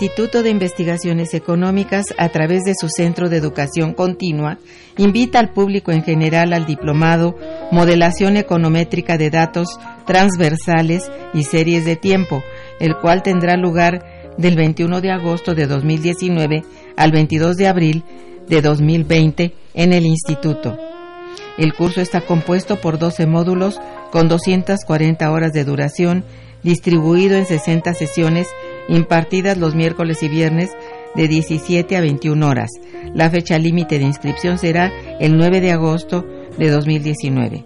Instituto de Investigaciones Económicas, a través de su Centro de Educación Continua, invita al público en general al diplomado Modelación Econométrica de Datos Transversales y Series de Tiempo, el cual tendrá lugar del 21 de agosto de 2019 al 22 de abril de 2020 en el Instituto. El curso está compuesto por 12 módulos con 240 horas de duración, distribuido en 60 sesiones impartidas los miércoles y viernes de 17 a 21 horas. La fecha límite de inscripción será el 9 de agosto de 2019.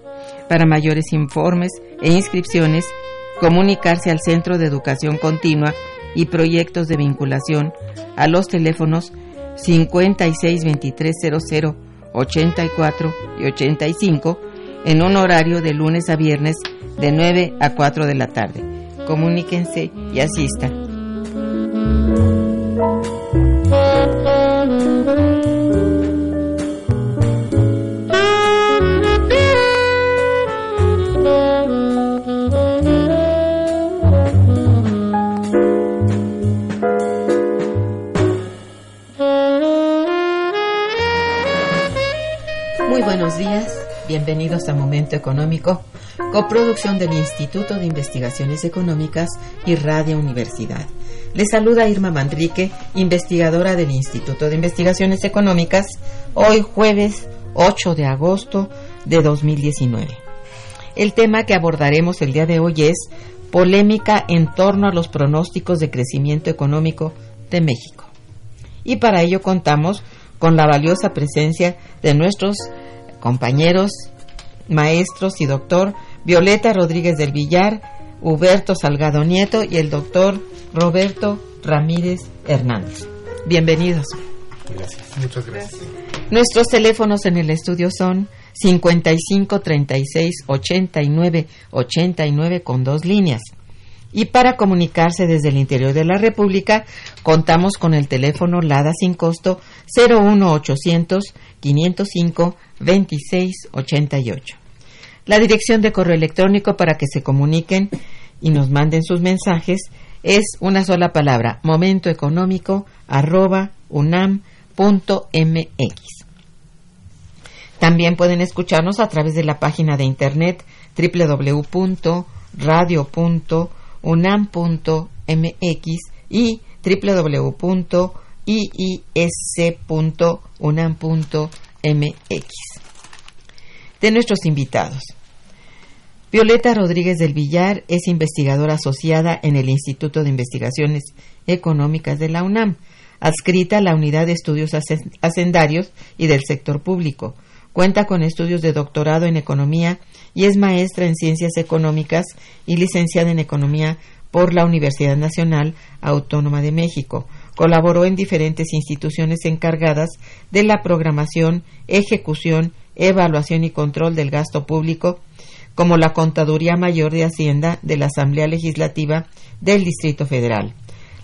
Para mayores informes e inscripciones, comunicarse al Centro de Educación Continua y proyectos de vinculación a los teléfonos 562300 84 y 85 en un horario de lunes a viernes de 9 a 4 de la tarde. Comuníquense y asistan. Bienvenidos a Momento Económico, coproducción del Instituto de Investigaciones Económicas y Radio Universidad. Les saluda Irma Manrique, investigadora del Instituto de Investigaciones Económicas, hoy jueves 8 de agosto de 2019. El tema que abordaremos el día de hoy es polémica en torno a los pronósticos de crecimiento económico de México. Y para ello contamos con la valiosa presencia de nuestros compañeros, maestros y doctor Violeta Rodríguez del Villar, Huberto Salgado Nieto y el doctor Roberto Ramírez Hernández. Bienvenidos. Gracias. Muchas gracias. Nuestros teléfonos en el estudio son 55 36 89 89 con dos líneas. Y para comunicarse desde el interior de la República, contamos con el teléfono LADA sin costo 01800 505 2688. La dirección de correo electrónico para que se comuniquen y nos manden sus mensajes es una sola palabra, momentoeconómico arroba unam.mx. También pueden escucharnos a través de la página de internet www.radio.unam.mx y www.iis.unam.mx. De nuestros invitados. Violeta Rodríguez del Villar es investigadora asociada en el Instituto de Investigaciones Económicas de la UNAM, adscrita a la Unidad de Estudios Hacendarios y del Sector Público. Cuenta con estudios de doctorado en Economía y es maestra en Ciencias Económicas y licenciada en Economía por la Universidad Nacional Autónoma de México. Colaboró en diferentes instituciones encargadas de la programación, ejecución, evaluación y control del gasto público como la Contaduría Mayor de Hacienda de la Asamblea Legislativa del Distrito Federal,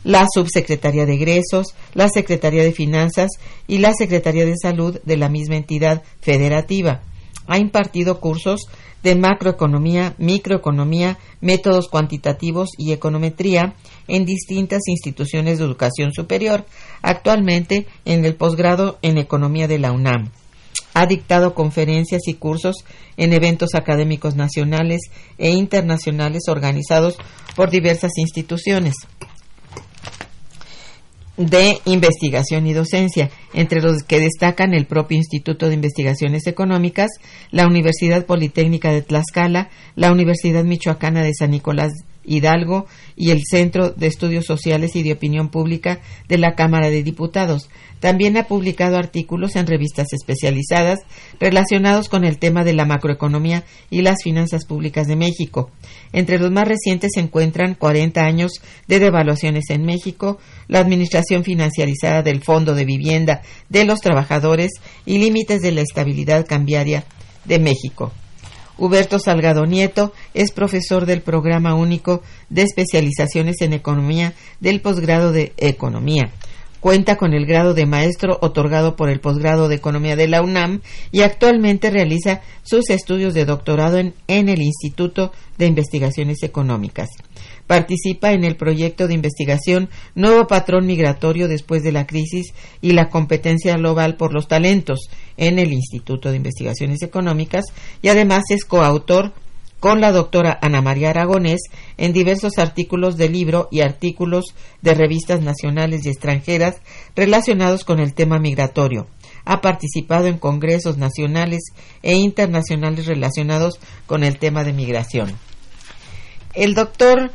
la Subsecretaría de Egresos, la Secretaría de Finanzas y la Secretaría de Salud de la misma entidad federativa. Ha impartido cursos de macroeconomía, microeconomía, métodos cuantitativos y econometría en distintas instituciones de educación superior, actualmente en el posgrado en Economía de la UNAM. Ha dictado conferencias y cursos en eventos académicos nacionales e internacionales organizados por diversas instituciones. de investigación y docencia, entre los que destacan el propio Instituto de Investigaciones Económicas, la Universidad Politécnica de Tlaxcala, la Universidad Michoacana de San Nicolás Hidalgo y el Centro de Estudios Sociales y de Opinión Pública de la Cámara de Diputados. También ha publicado artículos en revistas especializadas relacionados con el tema de la macroeconomía y las finanzas públicas de México. Entre los más recientes se encuentran 40 años de devaluaciones en México, la administración financiarizada del Fondo de Vivienda de los Trabajadores y límites de la estabilidad cambiaria de México. Huberto Salgado Nieto es profesor del Programa Único de Especializaciones en Economía del posgrado de Economía. Cuenta con el grado de maestro otorgado por el posgrado de Economía de la UNAM y actualmente realiza sus estudios de doctorado en, en el Instituto de Investigaciones Económicas. Participa en el proyecto de investigación Nuevo Patrón Migratorio después de la crisis y la competencia global por los talentos en el Instituto de Investigaciones Económicas y además es coautor con la doctora Ana María Aragonés en diversos artículos de libro y artículos de revistas nacionales y extranjeras relacionados con el tema migratorio. Ha participado en congresos nacionales e internacionales relacionados con el tema de migración. El doctor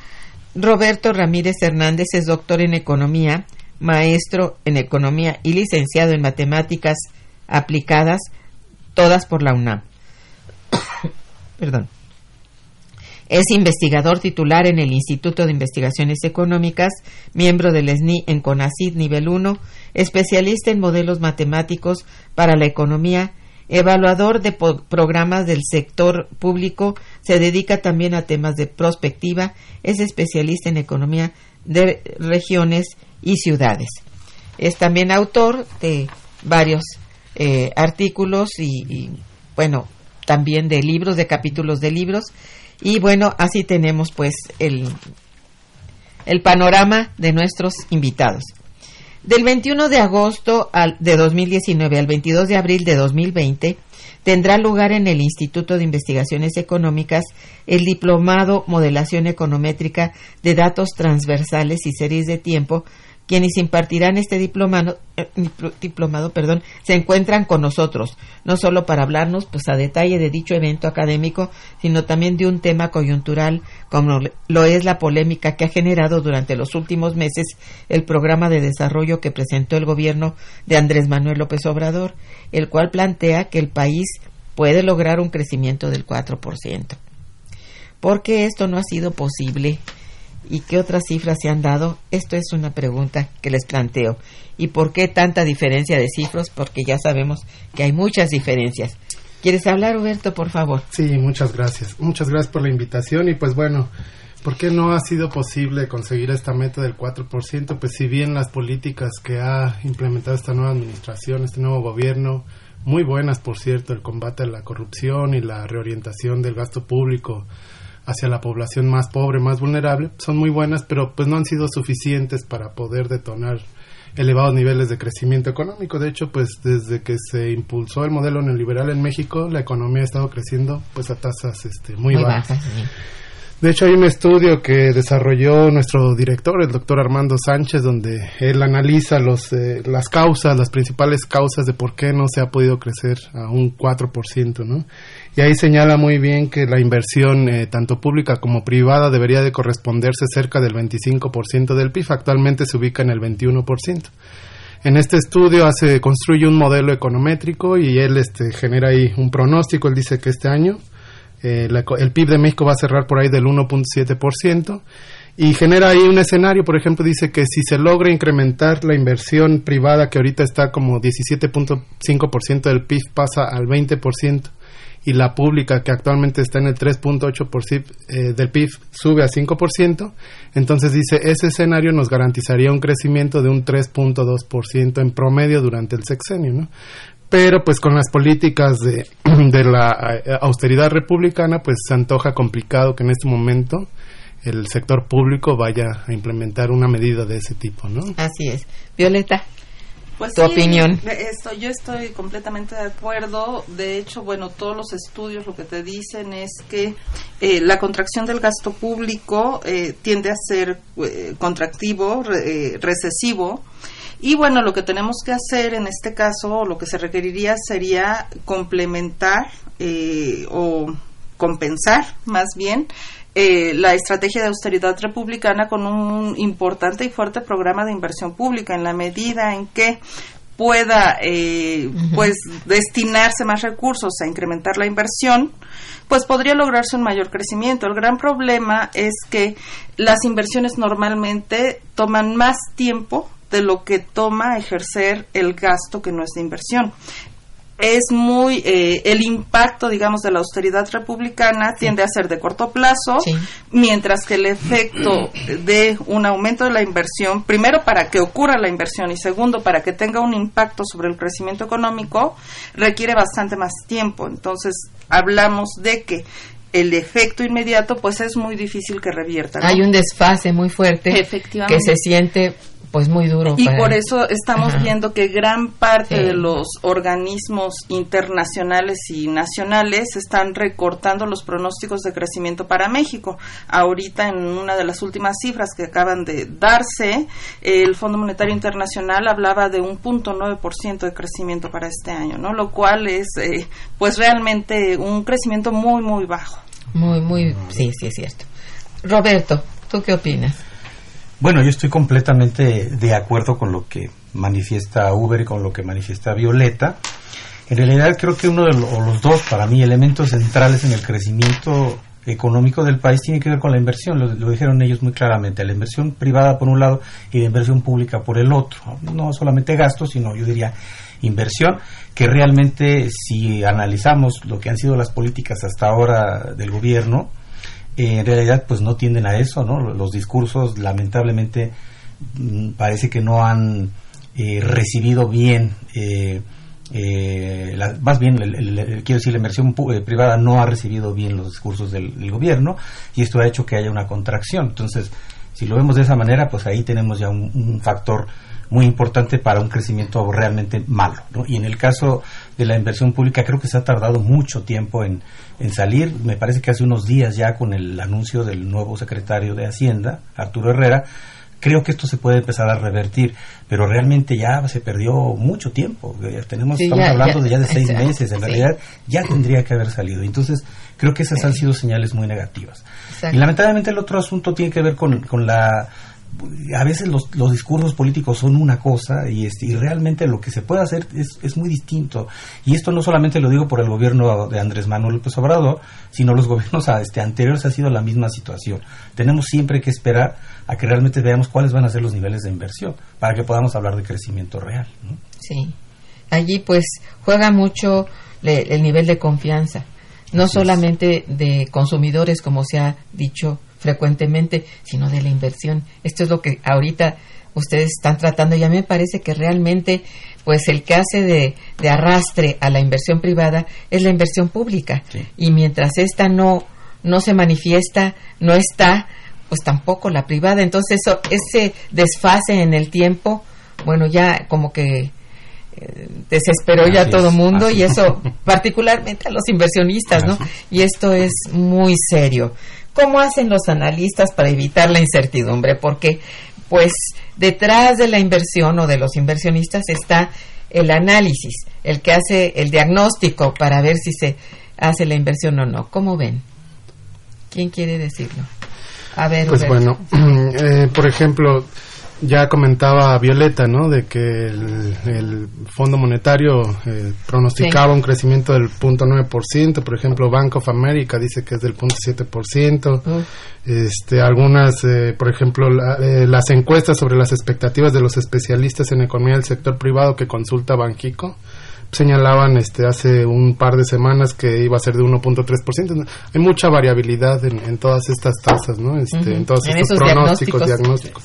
Roberto Ramírez Hernández es doctor en economía, maestro en economía y licenciado en matemáticas aplicadas, todas por la UNAM. Perdón. Es investigador titular en el Instituto de Investigaciones Económicas, miembro del SNI en CONACID nivel 1, especialista en modelos matemáticos para la economía, evaluador de programas del sector público, se dedica también a temas de prospectiva, es especialista en economía de regiones y ciudades. Es también autor de varios eh, artículos y, y, bueno, también de libros, de capítulos de libros. Y bueno, así tenemos pues el, el panorama de nuestros invitados. Del 21 de agosto al, de 2019 al 22 de abril de 2020 tendrá lugar en el Instituto de Investigaciones Económicas el Diplomado Modelación Econométrica de Datos Transversales y Series de Tiempo quienes impartirán este diplomado, eh, diplomado perdón, se encuentran con nosotros, no solo para hablarnos pues a detalle de dicho evento académico, sino también de un tema coyuntural como lo es la polémica que ha generado durante los últimos meses el programa de desarrollo que presentó el gobierno de Andrés Manuel López Obrador, el cual plantea que el país puede lograr un crecimiento del 4%. ¿Por qué esto no ha sido posible? ¿Y qué otras cifras se han dado? Esto es una pregunta que les planteo. ¿Y por qué tanta diferencia de cifras? Porque ya sabemos que hay muchas diferencias. ¿Quieres hablar, Huberto, por favor? Sí, muchas gracias. Muchas gracias por la invitación y pues bueno, ¿por qué no ha sido posible conseguir esta meta del 4%? Pues si bien las políticas que ha implementado esta nueva administración, este nuevo gobierno, muy buenas, por cierto, el combate a la corrupción y la reorientación del gasto público, hacia la población más pobre, más vulnerable, son muy buenas, pero pues no han sido suficientes para poder detonar elevados niveles de crecimiento económico. De hecho, pues desde que se impulsó el modelo neoliberal en México, la economía ha estado creciendo pues a tasas este, muy, bajas. De hecho, hay un estudio que desarrolló nuestro director, el doctor Armando Sánchez, donde él analiza los, eh, las causas, las principales causas de por qué no se ha podido crecer a un 4%, ¿no? Y ahí señala muy bien que la inversión, eh, tanto pública como privada, debería de corresponderse cerca del 25% del PIB. Actualmente se ubica en el 21%. En este estudio hace, construye un modelo econométrico y él este, genera ahí un pronóstico. Él dice que este año eh, el PIB de México va a cerrar por ahí del 1.7% y genera ahí un escenario, por ejemplo, dice que si se logra incrementar la inversión privada que ahorita está como 17.5% del PIB pasa al 20% y la pública que actualmente está en el 3.8% eh, del PIB sube a 5%, entonces dice ese escenario nos garantizaría un crecimiento de un 3.2% en promedio durante el sexenio, ¿no? pero pues con las políticas de, de la eh, austeridad republicana pues se antoja complicado que en este momento el sector público vaya a implementar una medida de ese tipo, ¿no? Así es. Violeta. Pues tu sí, opinión. Esto, yo estoy completamente de acuerdo. De hecho, bueno, todos los estudios lo que te dicen es que eh, la contracción del gasto público eh, tiende a ser eh, contractivo, re- eh, recesivo, Y bueno, lo que tenemos que hacer en este caso, o lo que se requeriría sería complementar eh, o compensar más bien eh, la estrategia de austeridad republicana con un importante y fuerte programa de inversión pública en la medida en que pueda eh, pues destinarse más recursos a incrementar la inversión pues podría lograrse un mayor crecimiento. El gran problema es que las inversiones normalmente toman más tiempo de lo que toma ejercer el gasto que no es de inversión es muy eh, el impacto digamos de la austeridad republicana tiende a ser de corto plazo mientras que el efecto de un aumento de la inversión primero para que ocurra la inversión y segundo para que tenga un impacto sobre el crecimiento económico requiere bastante más tiempo. Entonces hablamos de que el efecto inmediato pues es muy difícil que revierta hay un desfase muy fuerte que se siente pues muy duro. Y por eso estamos viendo que gran parte de los organismos internacionales y nacionales están recortando los pronósticos de crecimiento para México. Ahorita en una de las últimas cifras que acaban de darse, el Fondo Monetario Internacional hablaba de un punto nueve por ciento de crecimiento para este año, ¿no? Lo cual es eh, pues realmente un crecimiento muy muy bajo. Muy muy sí, sí es cierto. Roberto, ¿tú qué opinas? Bueno, yo estoy completamente de acuerdo con lo que manifiesta Uber y con lo que manifiesta Violeta. En realidad creo que uno de los, dos, para mí, elementos centrales en el crecimiento económico del país tiene que ver con la inversión, lo, dijeron ellos muy claramente, la inversión privada por un lado y la inversión pública por el otro. No solamente gastos, sino yo diría inversión, que realmente si analizamos lo que han sido las políticas hasta ahora del gobierno, eh, en realidad pues no tienden a eso, ¿no? Los discursos lamentablemente mm, parece que no han eh, recibido bien, eh, más bien, quiero decir, la inversión privada no ha recibido bien los discursos del, gobierno y esto ha hecho que haya una contracción. Entonces, si lo vemos de esa manera, pues ahí tenemos ya un factor muy importante para un crecimiento realmente malo. Y en el caso de la inversión pública creo que se ha tardado mucho tiempo en, salir. Me parece que hace unos días ya con el anuncio del nuevo secretario de Hacienda, Arturo Herrera, creo que esto se puede empezar a revertir, pero realmente ya se perdió mucho tiempo. Tenemos, estamos hablando de ya de seis meses, en realidad ya tendría que haber salido. Entonces, creo que esas han sido señales muy negativas. Y lamentablemente el otro asunto tiene que ver con, con la a veces los, los, discursos políticos son una cosa y, este, y realmente lo que se puede hacer es, es, muy distinto. Y esto no solamente lo digo por el gobierno de Andrés Manuel López Obrador, sino los gobiernos este, anteriores ha sido la misma situación. Tenemos siempre que esperar a que realmente veamos cuáles van a ser los niveles de inversión para que podamos hablar de crecimiento real. Sí, allí pues juega mucho el nivel de confianza, no solamente de consumidores como se ha dicho frecuentemente, sino de la inversión. Esto es lo que ahorita ustedes están tratando y a mí me parece que realmente pues el que hace de, arrastre a la inversión privada es la inversión pública. Y mientras esta no no se manifiesta no está pues tampoco la privada. Entonces eso ese desfase en el tiempo bueno ya como que eh, desesperó ya todo mundo y eso particularmente a los inversionistas no y esto es muy serio ¿Cómo hacen los analistas para evitar la incertidumbre? Porque, pues, detrás de la inversión o de los inversionistas está el análisis, el que hace el diagnóstico para ver si se hace la inversión o no. ¿Cómo ven? ¿Quién quiere decirlo? A ver. Pues bueno, eh, por ejemplo, ya comentaba Violeta, ¿no? De que el, Fondo Monetario eh, pronosticaba un crecimiento del 0.9%, por ejemplo, Bank of America dice que es del 0.7%, este, algunas, eh, por ejemplo, eh, las encuestas sobre las expectativas de los especialistas en economía del sector privado que consulta Banquico, señalaban este hace un par de semanas que iba a ser de 1.3%. Hay mucha variabilidad en, todas estas tasas, ¿no? Este, En todos estos pronósticos, diagnósticos.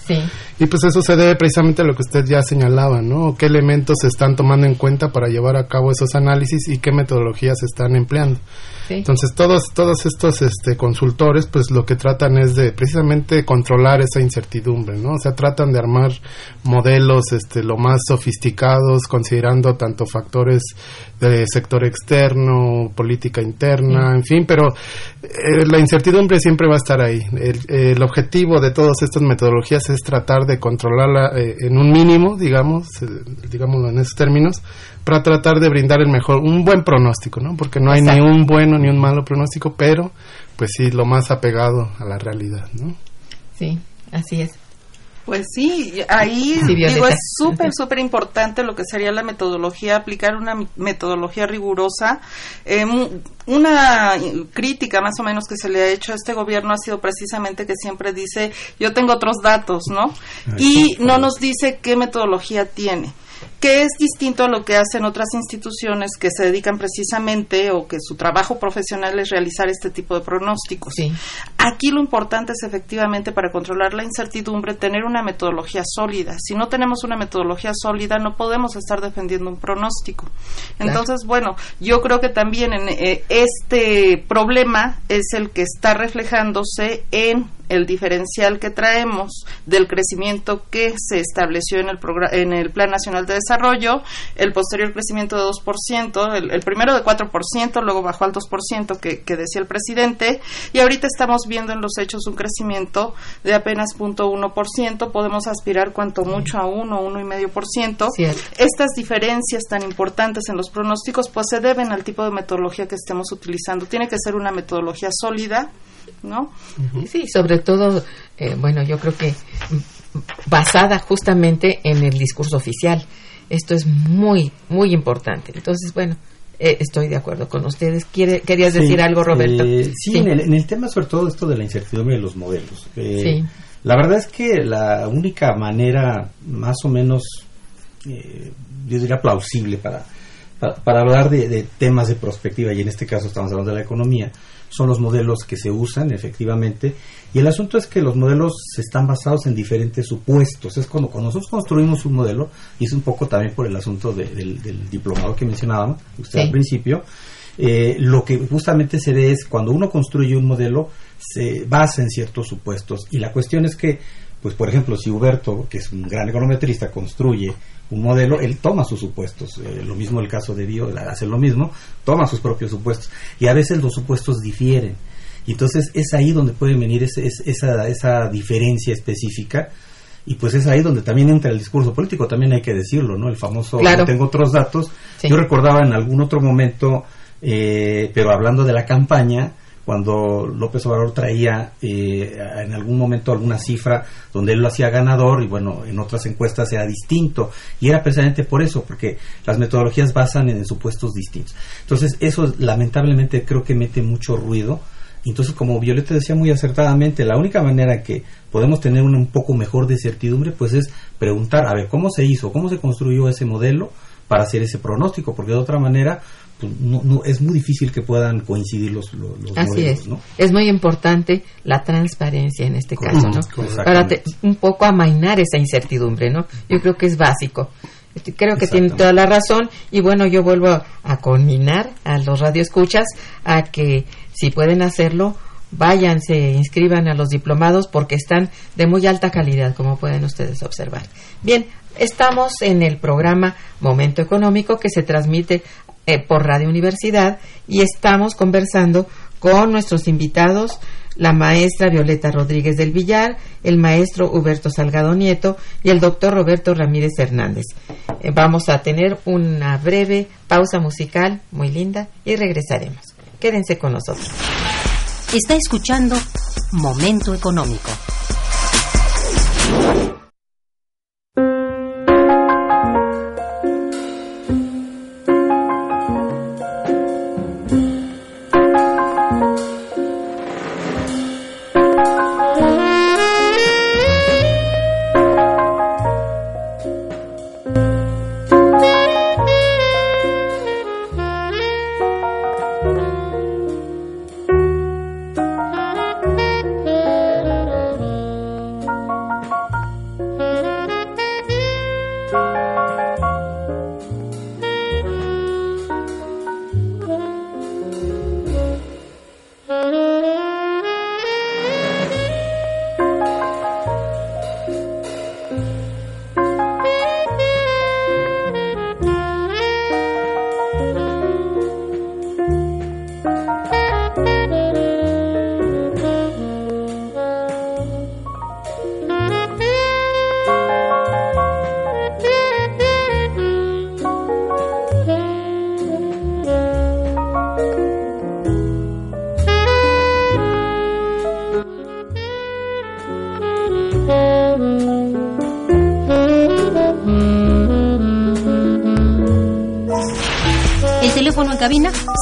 Y pues eso se debe precisamente a lo que usted ya señalaba, ¿no? ¿Qué elementos se están tomando en cuenta para llevar a cabo esos análisis y qué metodologías se están empleando? Entonces todos todos estos este, consultores pues lo que tratan es de precisamente controlar esa incertidumbre, ¿no? O sea, tratan de armar modelos este lo más sofisticados considerando tanto factores de sector externo, política interna, en fin, pero eh, la incertidumbre siempre va a estar ahí. El, objetivo de todas estas metodologías es tratar de controlarla eh, en un mínimo, digamos, eh, digámoslo en esos términos, para tratar de brindar el mejor, un buen pronóstico, ¿no? Porque no hay ni un bueno ni un malo pronóstico, pero pues sí, lo más apegado a la realidad, ¿no? Sí, así es. Pues sí, ahí digo, es súper, súper importante lo que sería la metodología, aplicar una metodología rigurosa. Eh, una crítica más o menos que se le ha hecho a este gobierno ha sido precisamente que siempre dice, yo tengo otros datos, ¿no? Y no nos dice qué metodología tiene que es distinto a lo que hacen otras instituciones que se dedican precisamente o que su trabajo profesional es realizar este tipo de pronósticos. Aquí lo importante es efectivamente para controlar la incertidumbre tener una metodología sólida. Si no tenemos una metodología sólida no podemos estar defendiendo un pronóstico. Entonces, bueno, yo creo que también en eh, este problema es el que está reflejándose en el diferencial que traemos del crecimiento que se estableció en el, en el Plan Nacional de Desarrollo, el posterior crecimiento de 2%, el, el primero de 4%, luego bajó al 2% que, que decía el presidente, y ahorita estamos viendo en los hechos un crecimiento de apenas 0.1%, podemos aspirar cuanto mucho a 1, 1,5%. Estas diferencias tan importantes en los pronósticos pues se deben al tipo de metodología que estemos utilizando. Tiene que ser una metodología sólida, ¿no? Sí, sobre todo, eh, bueno, yo creo que basada justamente en el discurso oficial. Esto es muy, muy importante. Entonces, bueno, eh, estoy de acuerdo con ustedes. ¿Quiere, ¿Querías decir algo, Roberto? Eh, sí, En, el, tema sobre todo esto de la incertidumbre de los modelos. sí. La verdad es que la única manera más o menos, yo diría, plausible para, para, hablar de, de, temas de perspectiva, y en este caso estamos hablando de la economía, son los modelos que se usan efectivamente y el asunto es que los modelos están basados en diferentes supuestos es cuando, cuando nosotros construimos un modelo y es un poco también por el asunto del, diplomado que mencionábamos usted al principio eh, lo que justamente se ve es cuando uno construye un modelo se basa en ciertos supuestos y la cuestión es que pues por ejemplo si Huberto que es un gran econometrista construye un modelo, él toma sus supuestos. Eh, lo mismo el caso de Dio, hace lo mismo, toma sus propios supuestos. Y a veces los supuestos difieren. Y entonces es ahí donde puede venir esa, esa diferencia específica. Y pues es ahí donde también entra el discurso político, también hay que decirlo, ¿no? El famoso, tengo otros datos. Yo recordaba en algún otro momento, eh, pero hablando de la campaña, cuando López Obrador traía eh, en algún momento alguna cifra donde él lo hacía ganador y bueno, en otras encuestas era distinto. Y era precisamente por eso, porque las metodologías basan en supuestos distintos. Entonces eso lamentablemente creo que mete mucho ruido. Entonces, como Violeta decía muy acertadamente, la única manera que podemos tener un poco mejor de certidumbre, pues es preguntar, a ver, ¿cómo se hizo? ¿Cómo se construyó ese modelo para hacer ese pronóstico? Porque de otra manera, pues, no, es muy difícil que puedan coincidir los, los, Así es. Es muy importante la transparencia en este caso, ¿no? Para un poco amainar esa incertidumbre, ¿no? Yo creo que es básico. Este, creo que tiene toda la razón y bueno, yo vuelvo a conminar a los radioescuchas a que si pueden hacerlo, vayan, se inscriban a los diplomados porque están de muy alta calidad, como pueden ustedes observar. Bien, estamos en el programa Momento Económico que se transmite eh, por Radio Universidad y estamos conversando con nuestros invitados, la maestra Violeta Rodríguez del Villar, el maestro Huberto Salgado Nieto y el doctor Roberto Ramírez Hernández. Eh, vamos a tener una breve pausa musical muy linda y regresaremos. Quédense con nosotros. Está escuchando Momento Económico.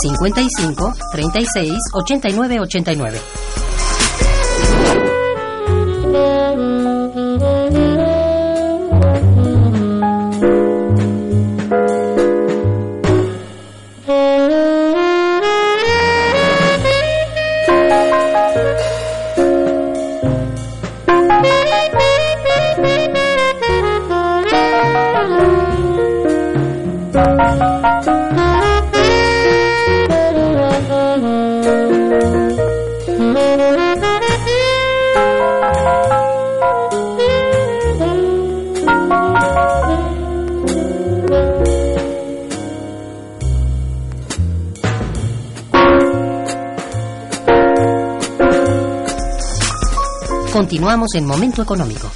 55 36 89 89. Continuamos en Momento Económico.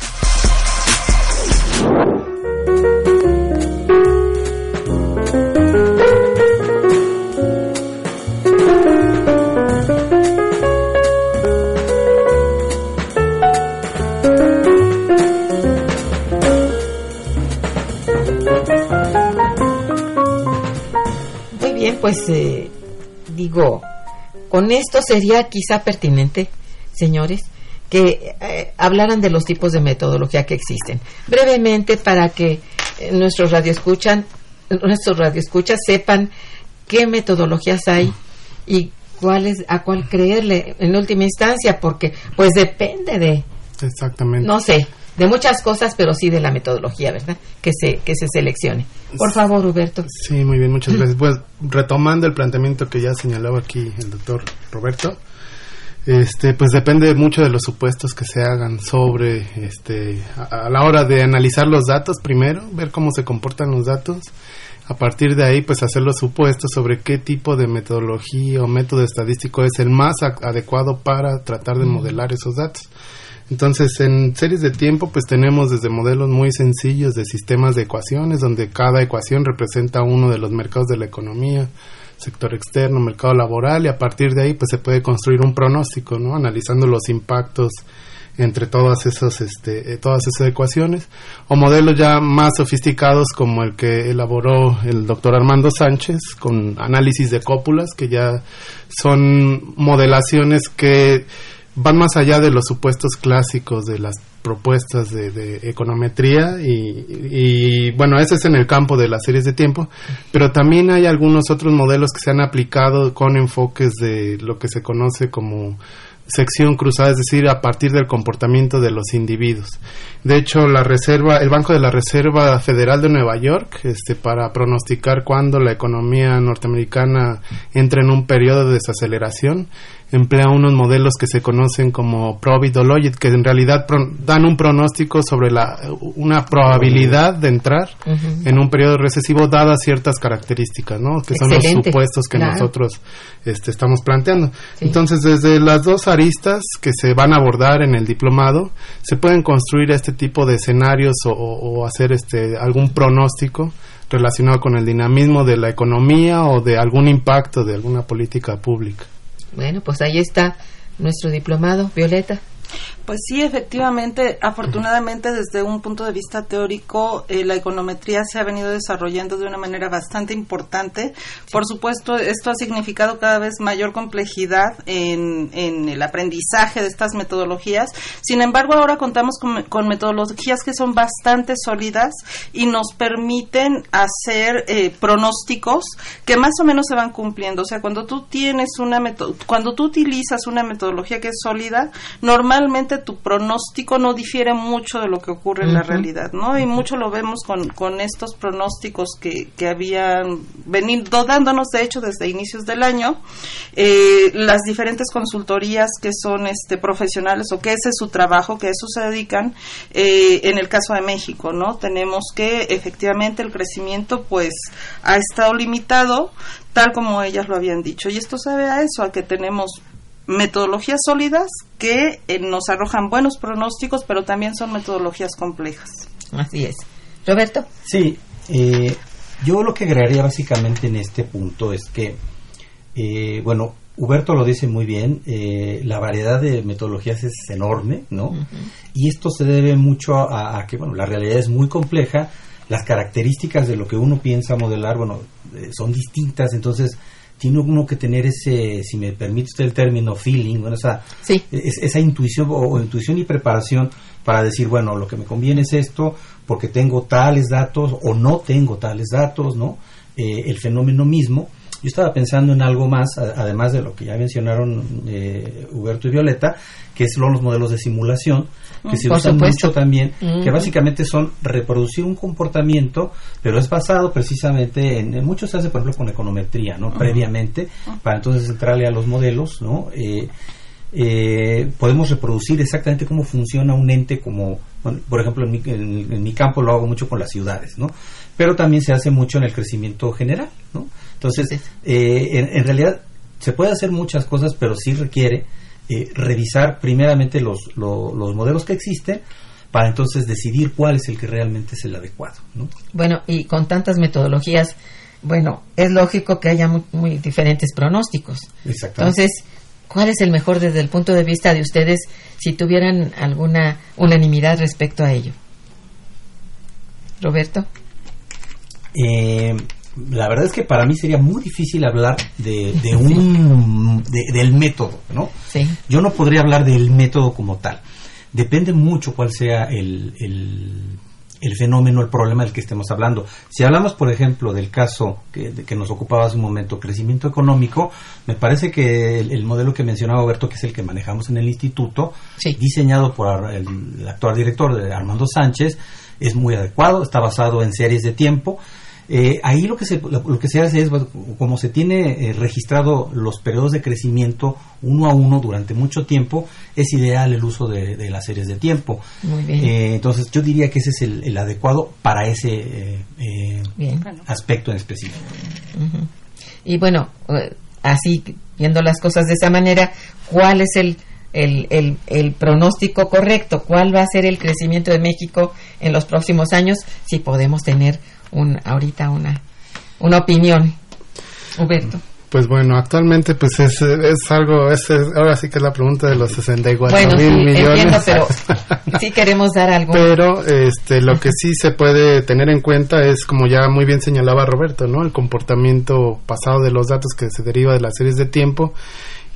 Muy bien, pues eh, digo, con esto sería quizá pertinente, señores, que hablaran de los tipos de metodología que existen. Brevemente, para que eh, nuestros radioescuchan, nuestros radioescuchas sepan qué metodologías hay y cuál es, a cuál creerle en última instancia, porque pues depende de, Exactamente. no sé, de muchas cosas, pero sí de la metodología, ¿verdad? Que se, que se seleccione. Por favor, Huberto. Sí, muy bien, muchas gracias. Pues retomando el planteamiento que ya señalaba aquí el doctor Roberto, este, pues depende mucho de los supuestos que se hagan sobre, este, a, a la hora de analizar los datos primero, ver cómo se comportan los datos, a partir de ahí, pues hacer los supuestos sobre qué tipo de metodología o método estadístico es el más a- adecuado para tratar de modelar esos datos. Entonces, en series de tiempo, pues tenemos desde modelos muy sencillos de sistemas de ecuaciones, donde cada ecuación representa uno de los mercados de la economía, sector externo, mercado laboral, y a partir de ahí, pues se puede construir un pronóstico, ¿no? Analizando los impactos entre todas esas, este, eh, todas esas ecuaciones, o modelos ya más sofisticados como el que elaboró el doctor Armando Sánchez, con análisis de cópulas, que ya son modelaciones que van más allá de los supuestos clásicos de las propuestas de, de econometría y, y, bueno, ese es en el campo de las series de tiempo, pero también hay algunos otros modelos que se han aplicado con enfoques de lo que se conoce como sección cruzada, es decir, a partir del comportamiento de los individuos. De hecho, la reserva, el Banco de la Reserva Federal de Nueva York, este, para pronosticar cuándo la economía norteamericana entra en un periodo de desaceleración, emplea unos modelos que se conocen como probability, que en realidad pro- dan un pronóstico sobre la, una probabilidad de entrar en un periodo recesivo dadas ciertas características, ¿no? Que son los supuestos que claro. nosotros este, estamos planteando. Sí. Entonces, desde las dos aristas que se van a abordar en el diplomado, se pueden construir este tipo de escenarios o, o- o hacer este algún pronóstico relacionado con el dinamismo de la economía o de algún impacto de alguna política pública. Bueno, pues ahí está nuestro diplomado, Violeta. Pues sí, efectivamente, afortunadamente desde un punto de vista teórico, eh, la econometría se ha venido desarrollando de una manera bastante importante. Por supuesto, esto ha significado cada vez mayor complejidad en, en el aprendizaje de estas metodologías. Sin embargo, ahora contamos con, con metodologías que son bastante sólidas y nos permiten hacer eh, pronósticos que más o menos se van cumpliendo. O sea, cuando tú tienes una cuando tú utilizas una metodología que es sólida, normalmente tu pronóstico no difiere mucho de lo que ocurre en la realidad, ¿no? Y mucho lo vemos con, con estos pronósticos que, que habían venido dándonos, de hecho, desde inicios del año, eh, las diferentes consultorías que son este profesionales o que ese es su trabajo, que a eso se dedican, eh, en el caso de México, ¿no? Tenemos que efectivamente el crecimiento pues ha estado limitado, tal como ellas lo habían dicho. Y esto se ve a eso, a que tenemos metodologías sólidas que eh, nos arrojan buenos pronósticos, pero también son metodologías complejas. Así es. Roberto. Sí, eh, yo lo que agregaría básicamente en este punto es que, eh, bueno, Huberto lo dice muy bien, eh, la variedad de metodologías es enorme, ¿no? Y esto se debe mucho a, a que, bueno, la realidad es muy compleja, las características de lo que uno piensa modelar, bueno, eh, son distintas, entonces tiene uno que tener ese, si me permite usted el término, feeling, bueno, esa, esa intuición o, intuición y preparación para decir, bueno, lo que me conviene es esto, porque tengo tales datos o no tengo tales datos, ¿no? Eh, el fenómeno mismo. Yo estaba pensando en algo más, además de lo que ya mencionaron eh, Huberto y Violeta, que son los modelos de simulación, que se usan mucho también, que básicamente son reproducir un comportamiento, pero es basado precisamente en, mucho se hace por ejemplo con econometría, ¿no? Previamente, para entonces entrarle a los modelos, ¿no? Eh, eh, podemos reproducir exactamente cómo funciona un ente como, por ejemplo, en mi, en, mi, campo lo hago mucho con las ciudades, ¿no? Pero también se hace mucho en el crecimiento general, ¿no? Entonces, eh, en, en, realidad se puede hacer muchas cosas, pero sí requiere eh, revisar primeramente los, los modelos que existen para entonces decidir cuál es el que realmente es el adecuado. Bueno, y con tantas metodologías, bueno, es lógico que haya muy, diferentes pronósticos. Entonces, ¿cuál es el mejor desde el punto de vista de ustedes si tuvieran alguna unanimidad respecto a ello? Roberto. Eh, la verdad es que para mí sería muy difícil hablar de, un del método, ¿no? Sí. Yo no podría hablar del método como tal. Depende mucho cuál sea el, el, fenómeno, el problema del que estemos hablando. Si hablamos, por ejemplo, del caso que, que nos ocupaba hace un momento, crecimiento económico, me parece que el, modelo que mencionaba Alberto, que es el que manejamos en el instituto, diseñado por el actual director de Armando Sánchez, es muy adecuado, está basado en series de tiempo eh, ahí lo que, se, lo, que se hace es, como se tiene eh, registrado los periodos de crecimiento uno a uno durante mucho tiempo, es ideal el uso de, las series de tiempo. Muy bien. Eh, entonces yo diría que ese es el, adecuado para ese aspecto en específico. Y bueno, así viendo las cosas de esa manera, ¿cuál es el, el, el, el, pronóstico correcto, cuál va a ser el crecimiento de México en los próximos años, si podemos tener un, ahorita una, una opinión. Huberto. Pues bueno, actualmente pues es, es algo, es, ahora sí que es la pregunta de los 64 bueno, mil millones. Entiendo, pero sí queremos dar algo. Pero este, lo que sí se puede tener en cuenta es, como ya muy bien señalaba Roberto, ¿no? El comportamiento pasado de los datos que se deriva de las series de tiempo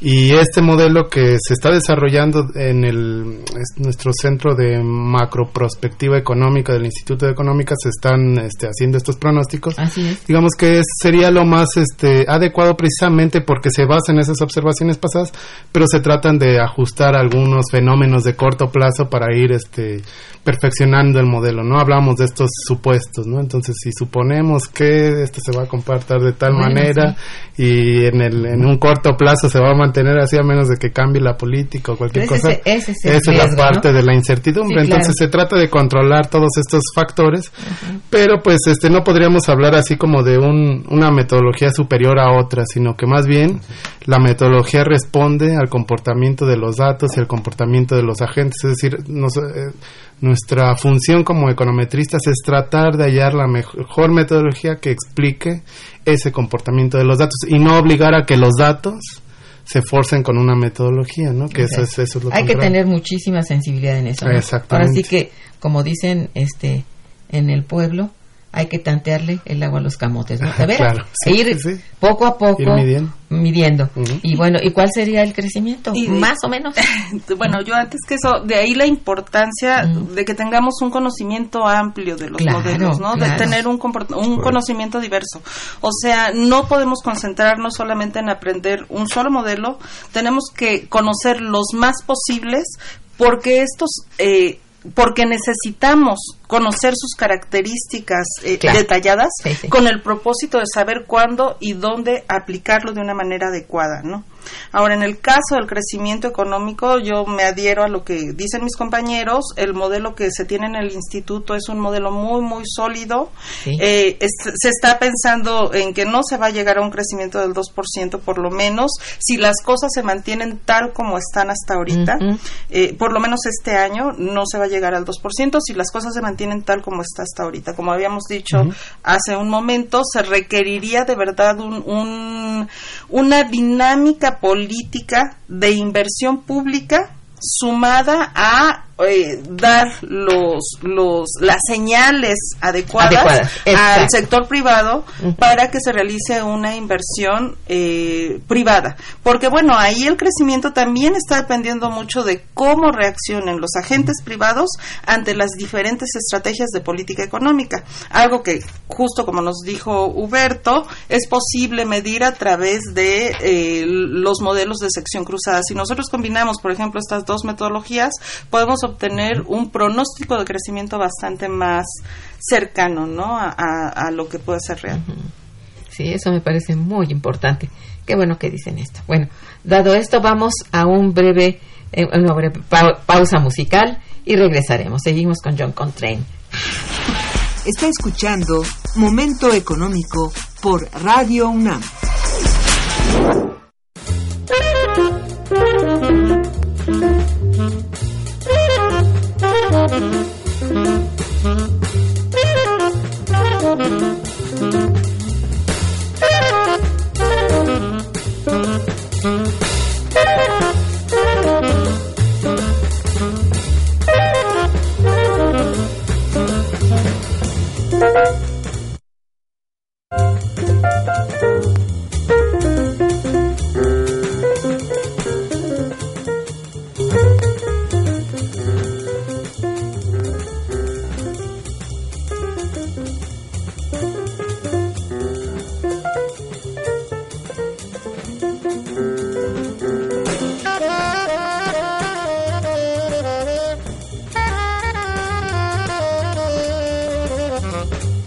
y este modelo que se está desarrollando en el, nuestro centro de macro prospectiva económica del Instituto de Económica se están este, haciendo estos pronósticos. Digamos que sería lo más este, adecuado precisamente porque se basa en esas observaciones pasadas, pero se tratan de ajustar algunos fenómenos de corto plazo para ir este, perfeccionando el modelo. No hablamos de estos supuestos, ¿no? Entonces, si suponemos que esto se va a comportar de tal manera y en, el, en un corto plazo se va a mantener así a menos de que cambie la política o cualquier cosa. esa es la parte de la incertidumbre. Entonces se trata de controlar todos estos factores, pero pues este no podríamos hablar así como de un, una metodología superior a otra, sino que más bien la metodología responde al comportamiento de los datos y al comportamiento de los agentes. Es decir, eh, nuestra función como econometristas es tratar de hallar la mejor metodología que explique ese comportamiento de los datos y no obligar a que los datos se forcen con una metodología, ¿no? Que eso es, eso Hay que tener muchísima sensibilidad en eso. Exactamente. Ahora sí que, como dicen este en el pueblo, hay que tantearle el agua a los camotes, ¿no? De claro, e ir poco a poco midiendo. Y bueno, ¿y cuál sería el crecimiento? Más o menos. bueno, yo antes que eso, de ahí la importancia de que tengamos un conocimiento amplio de los modelos, ¿no? De tener un, un conocimiento diverso. O sea, no podemos concentrarnos solamente en aprender un solo modelo, tenemos que conocer los más posibles porque estos eh, porque necesitamos conocer sus características eh, detalladas con el propósito de saber cuándo y dónde aplicarlo de una manera adecuada, ¿no? Ahora, en el caso del crecimiento económico, yo me adhiero a lo que dicen mis compañeros. El modelo que se tiene en el instituto es un modelo muy, muy sólido. Eh, se está pensando en que no se va a llegar a un crecimiento del 2%, por lo menos, si las cosas se mantienen tal como están hasta ahorita. Eh, por lo menos este año no se va a llegar al 2%, si las cosas se mantienen tal como está hasta ahorita. Como habíamos dicho hace un momento, se requeriría de verdad un, una dinámica política de inversión pública sumada a eh, dar los, los, las señales adecuadas, Adecuadas, al sector privado para que se realice una inversión eh, privada. Porque bueno, ahí el crecimiento también está dependiendo mucho de cómo reaccionen los agentes privados ante las diferentes estrategias de política económica. Algo que, justo como nos dijo Huberto, es posible medir a través de eh, los modelos de sección cruzada. Si nosotros combinamos, por ejemplo, estas dos metodologías, podemos obtener un pronóstico de crecimiento bastante más cercano ¿no? a, a- a lo que puede ser real. Sí, eso me parece muy importante. Qué bueno que dicen esto. Bueno, dado esto, vamos a un breve, eh, una breve pau- pausa musical y regresaremos. Seguimos con John Coltrane. Está escuchando Momento Económico por Radio UNAM.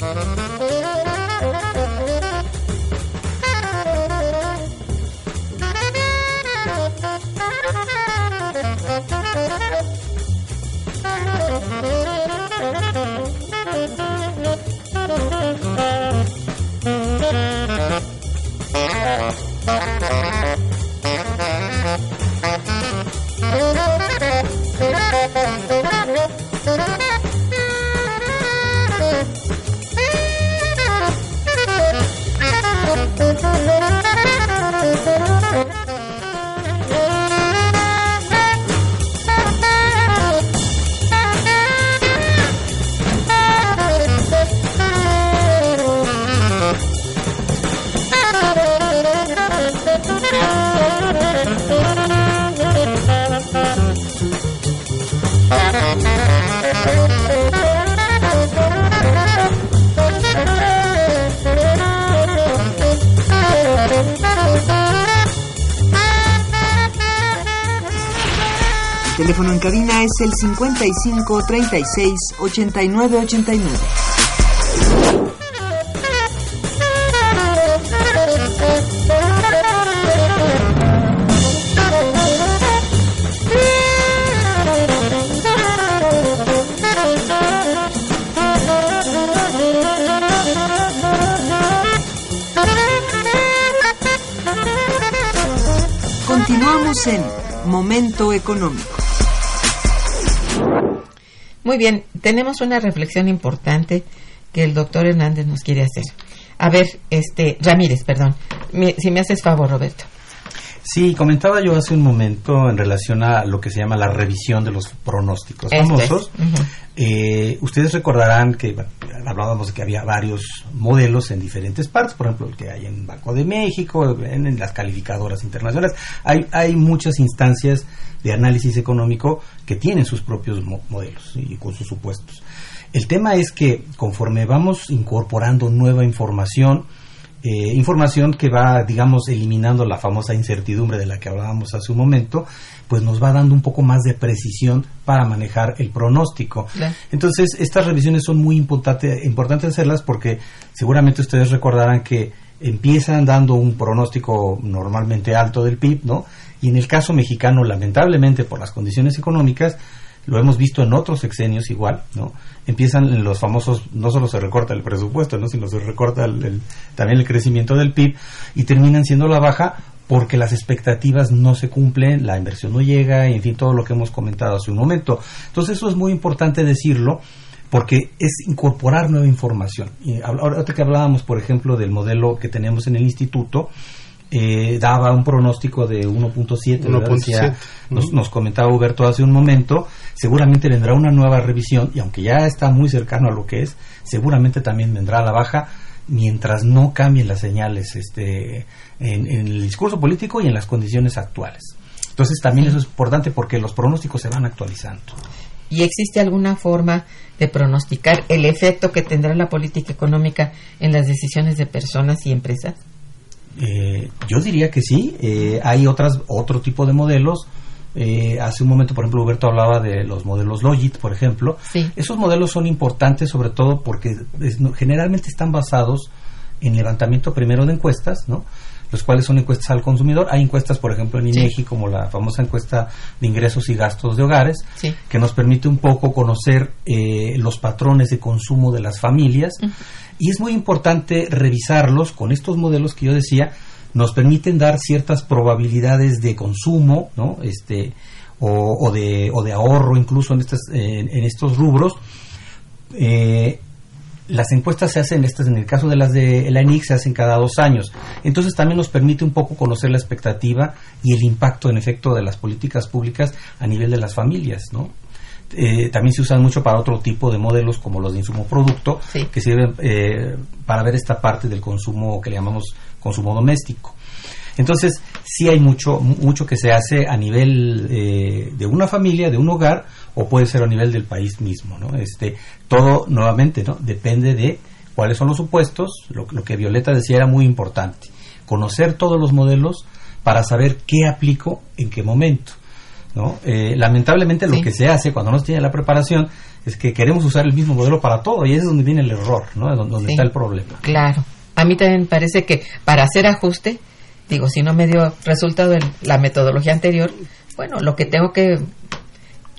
El el 55 36 89 89. Continuamos en Momento Económico. Muy bien, tenemos una reflexión importante que el doctor Hernández nos quiere hacer. A ver, este, Ramírez, perdón. Me- si me haces favor, Roberto. Sí, comentaba yo hace un momento en relación a lo que se llama la revisión de los pronósticos Este, famosos. Eh, ustedes recordarán que bueno, hablábamos de que había varios modelos en diferentes partes, por ejemplo, el que hay en Banco de México, en, las calificadoras internacionales. Hay, hay muchas instancias de análisis económico que tienen sus propios mo- modelos y con sus supuestos. El tema es que conforme vamos incorporando nueva información, eh, información que va, digamos, eliminando la famosa incertidumbre de la que hablábamos hace un momento, pues nos va dando un poco más de precisión para manejar el pronóstico. Claro. Entonces, estas revisiones son muy importante, importantes hacerlas porque seguramente ustedes recordarán que empiezan dando un pronóstico normalmente alto del PIB, ¿no? Y en el caso mexicano, lamentablemente por las condiciones económicas, lo hemos visto en otros sexenios igual, ¿no? Empiezan en los famosos, no solo se recorta el presupuesto, ¿no? Sino se recorta el- el- también el crecimiento del PIB y terminan siendo la baja porque las expectativas no se cumplen, la inversión no llega, y en fin, todo lo que hemos comentado hace un momento. Entonces eso es muy importante decirlo porque es incorporar nueva información. Y ahora que hablábamos, por ejemplo, del modelo que tenemos en el instituto, eh, daba un pronóstico de 1.7, 1.7. nos, nos comentaba Huberto hace un momento, seguramente vendrá una nueva revisión y aunque ya está muy cercano a lo que es, seguramente también vendrá a la baja mientras no cambien las señales este, en, en el discurso político y en las condiciones actuales. Entonces también eso es importante porque los pronósticos se van actualizando. ¿Y existe alguna forma de pronosticar el efecto que tendrá la política económica en las decisiones de personas y empresas? Eh, yo diría que sí. Eh, hay otras otro tipo de modelos. Eh, hace un momento, por ejemplo, Huberto hablaba de los modelos Logit, por ejemplo. Sí. Esos modelos son importantes sobre todo porque es- generalmente están basados en levantamiento primero de encuestas, ¿no? Los cuales son encuestas al consumidor. Hay encuestas, por ejemplo, en Sí. INEGI, como la famosa encuesta de ingresos y gastos de hogares, Sí. que nos permite un poco conocer eh, los patrones de consumo de las familias. Y es muy importante revisarlos con estos modelos que yo decía, nos permiten dar ciertas probabilidades de consumo, ¿no? Este, o, o de, o de ahorro incluso en, estas, en, en estos rubros. Eh, las encuestas se hacen, estas en el caso de las de la ENIC, se hacen cada dos años. Entonces también nos permite un poco conocer la expectativa y el impacto en efecto de las políticas públicas a nivel de las familias, ¿no? Eh, también se usan mucho para otro tipo de modelos como los de insumo producto, Sí. que sirven eh, para ver esta parte del consumo que le llamamos consumo doméstico. Entonces, sí hay mucho, mu- mucho que se hace a nivel eh, de una familia, de un hogar, o puede ser a nivel del país mismo, ¿no? Este, todo, nuevamente, ¿no? Depende de cuáles son los supuestos, lo, lo que Violeta decía era muy importante, conocer todos los modelos para saber qué aplico en qué momento, ¿no? Eh, lamentablemente lo que se hace cuando no se tiene la preparación es que queremos usar el mismo modelo para todo y ese es donde viene el error, ¿no? Donde, donde Sí. está el problema. Claro. A mí también parece que para hacer ajuste, digo, si no me dio resultado en la metodología anterior, bueno, lo que tengo que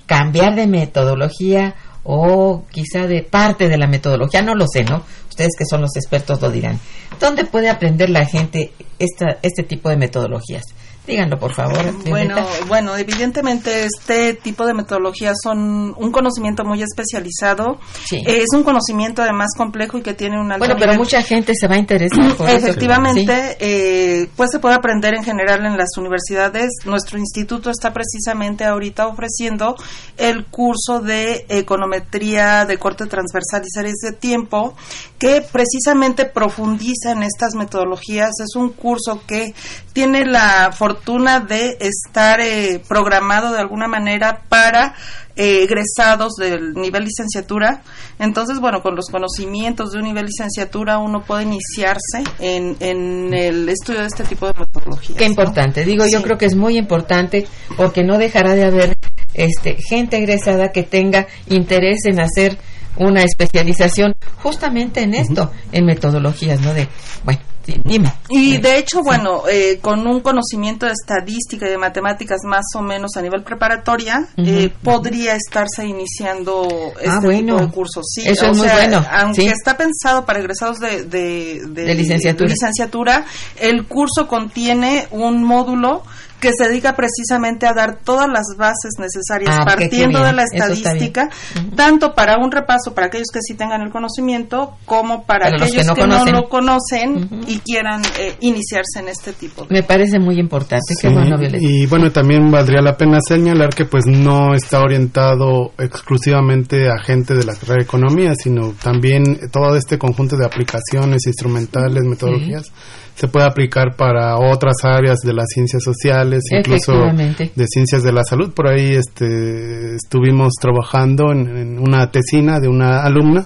cambiar de metodología o quizá de parte de la metodología, no lo sé, ¿no? Ustedes que son los expertos lo dirán. ¿Dónde puede aprender la gente esta, este tipo de metodologías? Díganlo, por favor. Bueno, bueno, evidentemente este tipo de metodologías son un conocimiento muy especializado. Sí. Es un conocimiento además complejo y que tiene un alto Bueno, pero nivel- mucha gente se va a interesar por eso. Efectivamente, eh, pues se puede aprender en general en las universidades. Nuestro instituto está precisamente ahorita ofreciendo el curso de econometría de corte transversal y series de tiempo, que precisamente profundiza en estas metodologías. Es un curso que tiene la fortuna de estar eh, programado de alguna manera para eh, egresados del nivel licenciatura. Entonces, bueno, con los conocimientos de un nivel licenciatura uno puede iniciarse en, en el estudio de este tipo de metodologías. Qué ¿no? importante. Digo, yo creo que es muy importante porque no dejará de haber este, gente egresada que tenga interés en hacer una especialización justamente en esto, en metodologías, ¿no? De, bueno, dime. Y de hecho, bueno, eh, con un conocimiento de estadística y de matemáticas más o menos a nivel preparatoria, eh, podría estarse iniciando este Ah, bueno. tipo de cursos. Sí, Eso o es muy bueno, Aunque sí. está pensado para egresados de, de, De licenciatura. licenciatura, el curso contiene un módulo que se dedica precisamente a dar todas las bases necesarias Ah, partiendo de la estadística, tanto para un repaso para aquellos que sí tengan el conocimiento como para, Para los que aquellos no que no, lo conocen y quieran eh, iniciarse en este tipo de Me parece muy importante. Qué Sí, bueno, Violeta. y bueno, también valdría la pena señalar que pues no está orientado exclusivamente a gente de la carrera de economía, sino también todo este conjunto de aplicaciones, instrumentales, metodologías, se puede aplicar para otras áreas de las ciencias sociales, incluso de ciencias de la salud. Por ahí este, estuvimos trabajando en, en una tesina de una alumna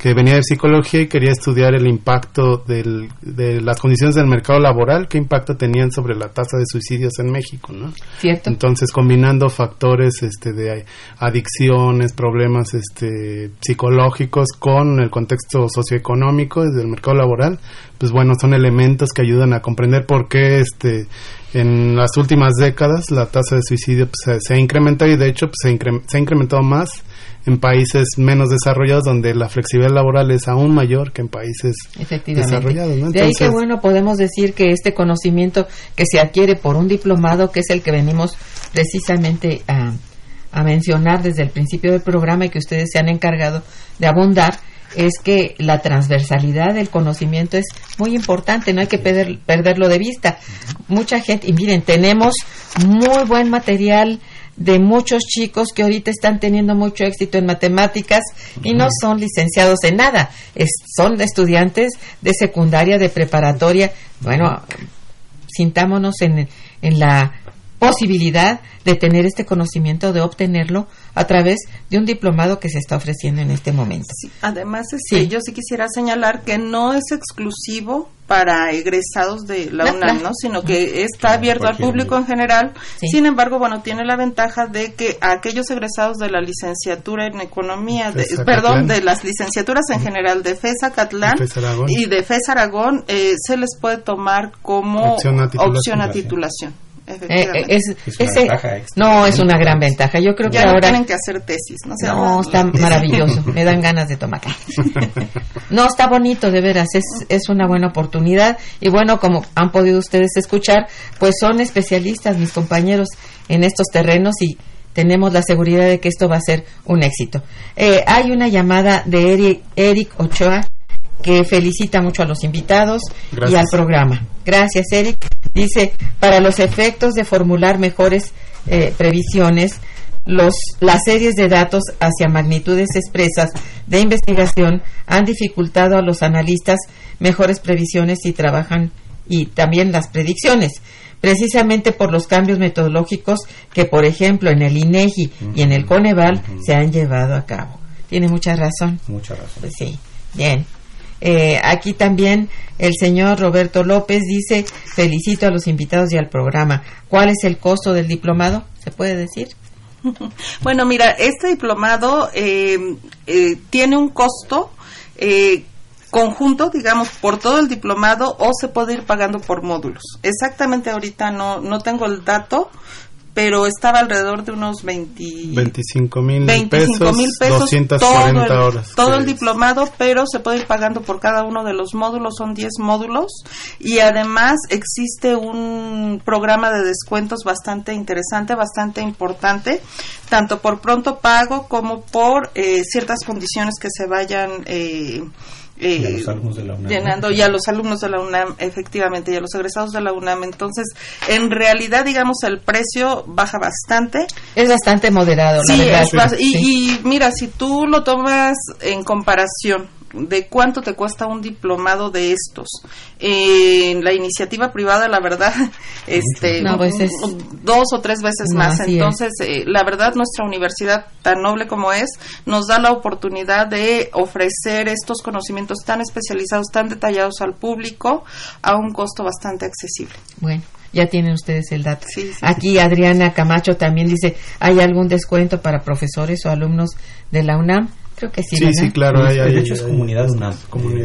que venía de psicología y quería estudiar el impacto del- de las condiciones del mercado laboral, qué impacto tenían sobre la tasa de suicidios en México, ¿no? ¿Cierto? Entonces, combinando factores este, de adicciones, problemas este, psicológicos con el contexto socioeconómico del mercado laboral, pues bueno, son elementos que ayudan a comprender por qué este, en las últimas décadas la tasa de suicidio pues, se, se ha incrementado y de hecho pues, se, incre- se ha incrementado más en países menos desarrollados donde la flexibilidad laboral es aún mayor que en países desarrollados. ¿no? De ahí que bueno podemos decir que este conocimiento que se adquiere por un diplomado, que es el que venimos precisamente a, a mencionar desde el principio del programa y que ustedes se han encargado de abundar, es que la transversalidad del conocimiento es muy importante, no hay que perderlo de vista. Mucha gente, y miren, tenemos muy buen material de muchos chicos que ahorita están teniendo mucho éxito en matemáticas y no son licenciados en nada, son estudiantes de secundaria, de preparatoria. Bueno, sintámonos en, en la posibilidad de tener este conocimiento, de obtenerlo a través de un diplomado que se está ofreciendo en este momento. además, este, yo sí quisiera señalar que no es exclusivo para egresados de la UNAM, ¿no? Sino que está abierto al público en general. Sin embargo, bueno, tiene la ventaja de que a aquellos egresados de la licenciatura en economía, perdón, de las licenciaturas en general de FESA Catlán y de FES Aragón, eh, se les puede tomar como opción a titulación. Eh, es, no, es una gran ventaja. Yo creo que ahora. tienen que hacer tesis, ¿no? no, está maravilloso. Me dan ganas de tomar. no, está bonito, de veras. Es, es una buena oportunidad. Y bueno, como han podido ustedes escuchar, pues son especialistas, mis compañeros, en estos terrenos y tenemos la seguridad de que esto va a ser un éxito. Eh, hay una llamada de Eric, Eric Ochoa que felicita mucho a los invitados y al programa. Gracias, Eric. Dice, para los efectos de formular mejores eh, previsiones, los, las series de datos hacia magnitudes expresas de investigación han dificultado a los analistas mejores previsiones y trabajan y también las predicciones, precisamente por los cambios metodológicos que, por ejemplo, en el INEGI y en el Coneval se han llevado a cabo. Tiene mucha razón. Mucha razón. Pues sí. Bien. Eh, aquí también el señor Roberto López dice, felicito a los invitados y al programa. ¿Cuál es el costo del diplomado? ¿Se puede decir? Bueno, mira, este diplomado eh, eh, tiene un costo conjunto, digamos, por todo el diplomado o se puede ir pagando por módulos. Exactamente ahorita no, no tengo el dato, pero estaba alrededor de unos 25 mil pesos, pesos 240 todo el, horas. Todo el diplomado, pero se puede ir pagando por cada uno de los módulos, son 10 módulos, y además existe un programa de descuentos bastante interesante, bastante importante, tanto por pronto pago como por eh, ciertas condiciones que se vayan... Eh, eh, llenando ya los alumnos de la UNAM, efectivamente, ya los egresados de la UNAM. Entonces, en realidad, digamos, el precio baja bastante. Es bastante moderado, la verdad. y, y mira, si tú lo tomas en comparación de cuánto te cuesta un diplomado de estos. En la iniciativa privada, la verdad, este, pues dos o tres veces más. Entonces, eh, la verdad, nuestra universidad, tan noble como es, nos da la oportunidad de ofrecer estos conocimientos tan especializados, tan detallados al público a un costo bastante accesible. Bueno. Ya tienen ustedes el dato. Aquí Adriana Camacho también dice, ¿hay algún descuento para profesores o alumnos de la UNAM? Creo que sí. Sí, sí, claro. de hecho, es comunidad UNAM.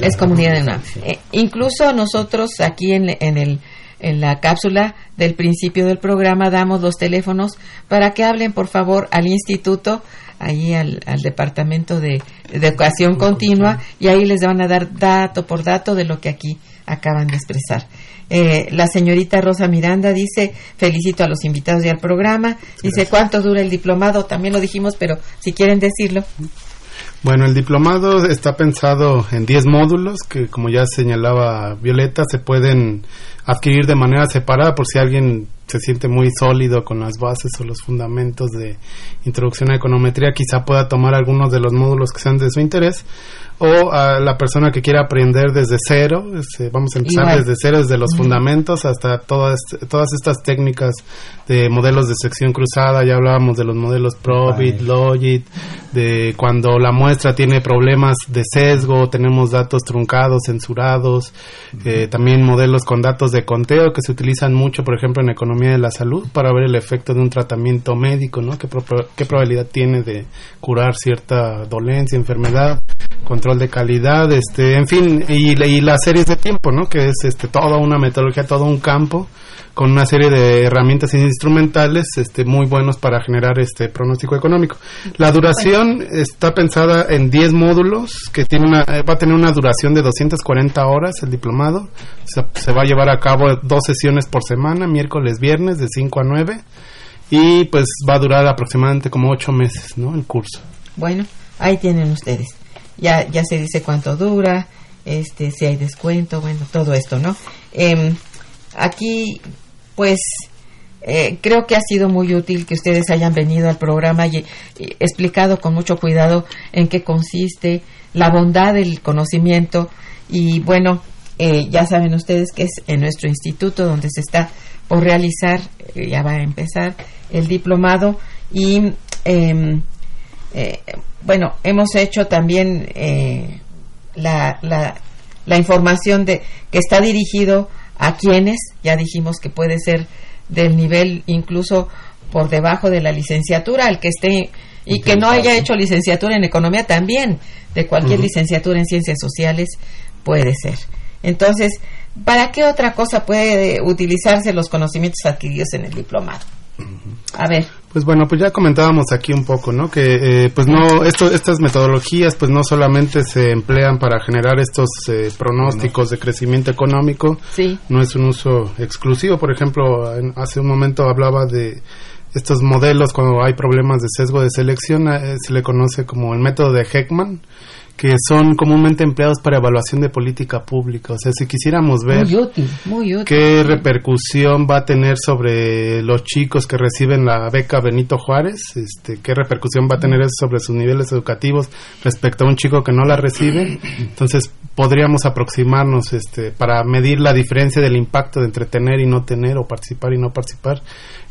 es comunidad UNAM. Eh, incluso nosotros aquí en, en, el, en la cápsula del principio del programa damos los teléfonos para que hablen, por favor, al instituto, ahí al, al departamento de, educación continua, y ahí les van a dar dato por dato de lo que aquí acaban de expresar. Eh, la señorita Rosa Miranda dice, felicito a los invitados y al programa. Dice, ¿cuánto dura el diplomado? También lo dijimos, pero si quieren decirlo. Bueno, el diplomado está pensado en 10 módulos que, como ya señalaba Violeta, se pueden adquirir de manera separada por si alguien se siente muy sólido con las bases o los fundamentos de introducción a econometría, quizá pueda tomar algunos de los módulos que sean de su interés o a la persona que quiera aprender desde cero, este, vamos a empezar desde cero, desde los fundamentos hasta todas, todas estas técnicas de modelos de sección cruzada, ya hablábamos de los modelos Probit, Logit, de cuando la muestra tiene problemas de sesgo, tenemos datos truncados, censurados, eh, también modelos con datos de conteo que se utilizan mucho, por ejemplo, en economía de la salud para ver el efecto de un tratamiento médico, ¿no? ¿Qué, qué probabilidad tiene de curar cierta dolencia, enfermedad? Control de calidad, este, en fin, y, las series de tiempo, ¿no? Que es este, toda una metodología, todo un campo con una serie de herramientas instrumentales este, muy buenos para generar este pronóstico económico. La duración está pensada en 10 módulos, que tiene una, va a tener una duración de 240 horas el diplomado. Se, va a llevar a cabo dos sesiones por semana, miércoles, viernes, de 5 a 9. Y pues va a durar aproximadamente como 8 meses, ¿no? El curso. Bueno, ahí tienen ustedes. Ya, ya se dice cuánto dura, este, si hay descuento, bueno, todo esto, ¿no? Em, aquí, pues, eh, creo que ha sido muy útil que ustedes hayan venido al programa y, y explicado con mucho cuidado en qué consiste la bondad del conocimiento y bueno, eh, ya saben ustedes que es en nuestro instituto donde se está por realizar, eh, ya va a empezar el diplomado y em, eh, bueno, hemos hecho también eh, la, la, la información de que está dirigido a quienes, ya dijimos que puede ser del nivel incluso por debajo de la licenciatura, al que esté y que no haya hecho licenciatura en economía también, de cualquier licenciatura en ciencias sociales puede ser. Entonces, ¿para qué otra cosa puede utilizarse los conocimientos adquiridos en el diplomado? A ver. Pues bueno, pues ya comentábamos aquí un poco, ¿no? Que eh, pues no, esto, estas metodologías pues no solamente se emplean para generar estos eh, pronósticos de crecimiento económico, Sí. no es un uso exclusivo. Por ejemplo, en- hace un momento hablaba de estos modelos cuando hay problemas de sesgo de selección, eh, se le conoce como el método de Heckman, que son comúnmente empleados para evaluación de política pública. O sea, si quisiéramos ver Muy útil, muy útil. qué repercusión va a tener sobre los chicos que reciben la beca Benito Juárez, este, qué repercusión va a tener eso sobre sus niveles educativos respecto a un chico que no la recibe. Entonces, podríamos aproximarnos este, para medir la diferencia del impacto de entre tener y no tener o participar y no participar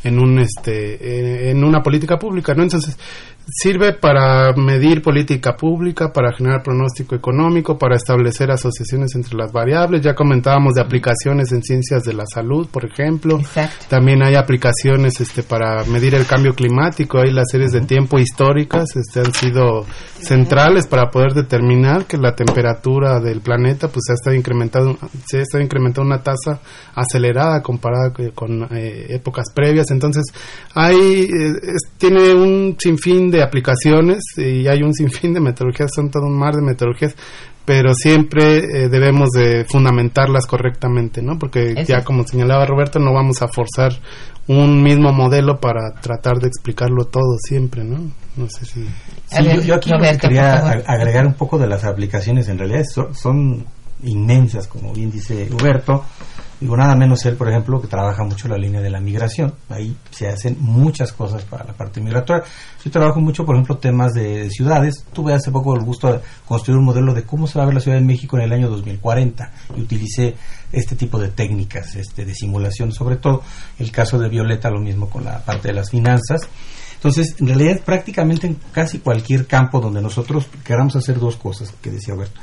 en un este en, en una política pública, ¿no? Entonces, sirve para medir política pública, para generar pronóstico económico, para establecer asociaciones entre las variables. Ya comentábamos de aplicaciones en ciencias de la salud, por ejemplo. Exacto. También hay aplicaciones este, para medir el cambio climático. Hay las series de tiempo históricas este, han sido centrales para poder determinar que la temperatura del planeta pues se ha estado incrementando, se ha estado incrementando una tasa acelerada comparada con eh, épocas previas. Entonces, hay eh, es- tiene un sinfín de aplicaciones y hay un sinfín de metodologías, son todo un mar de metodologías pero siempre eh, debemos de fundamentarlas correctamente, ¿no? Porque Eso. ya como señalaba Roberto, no vamos a forzar un mismo modelo para tratar de explicarlo todo siempre, ¿no? No sé si... A Sí, ver, yo, yo aquí Roberto, quería agregar un poco de las aplicaciones, en realidad son, son inmensas, como bien dice Huberto. Digo, nada menos él, por ejemplo, que trabaja mucho la línea de la migración. Ahí se hacen muchas cosas para la parte migratoria. Yo trabajo mucho, por ejemplo, temas de, ciudades. Tuve hace poco el gusto de construir un modelo de cómo se va a ver la Ciudad de México en el año 2040 y utilicé este tipo de técnicas este, de simulación, sobre todo el caso de Violeta, lo mismo con la parte de las finanzas. Entonces, en realidad, prácticamente en casi cualquier campo donde nosotros queramos hacer dos cosas, que decía Alberto,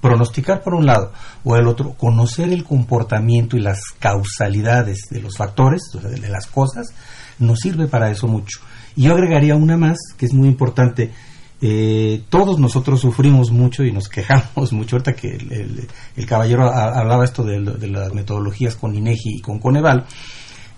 pronosticar por un lado, o el otro, conocer el comportamiento y las causalidades de los factores, de las cosas, nos sirve para eso mucho. Y yo agregaría una más, que es muy importante. Eh, todos nosotros sufrimos mucho y nos quejamos mucho. Ahorita que el, el- caballero ha- hablaba esto de, de las metodologías con INEGI y con Coneval,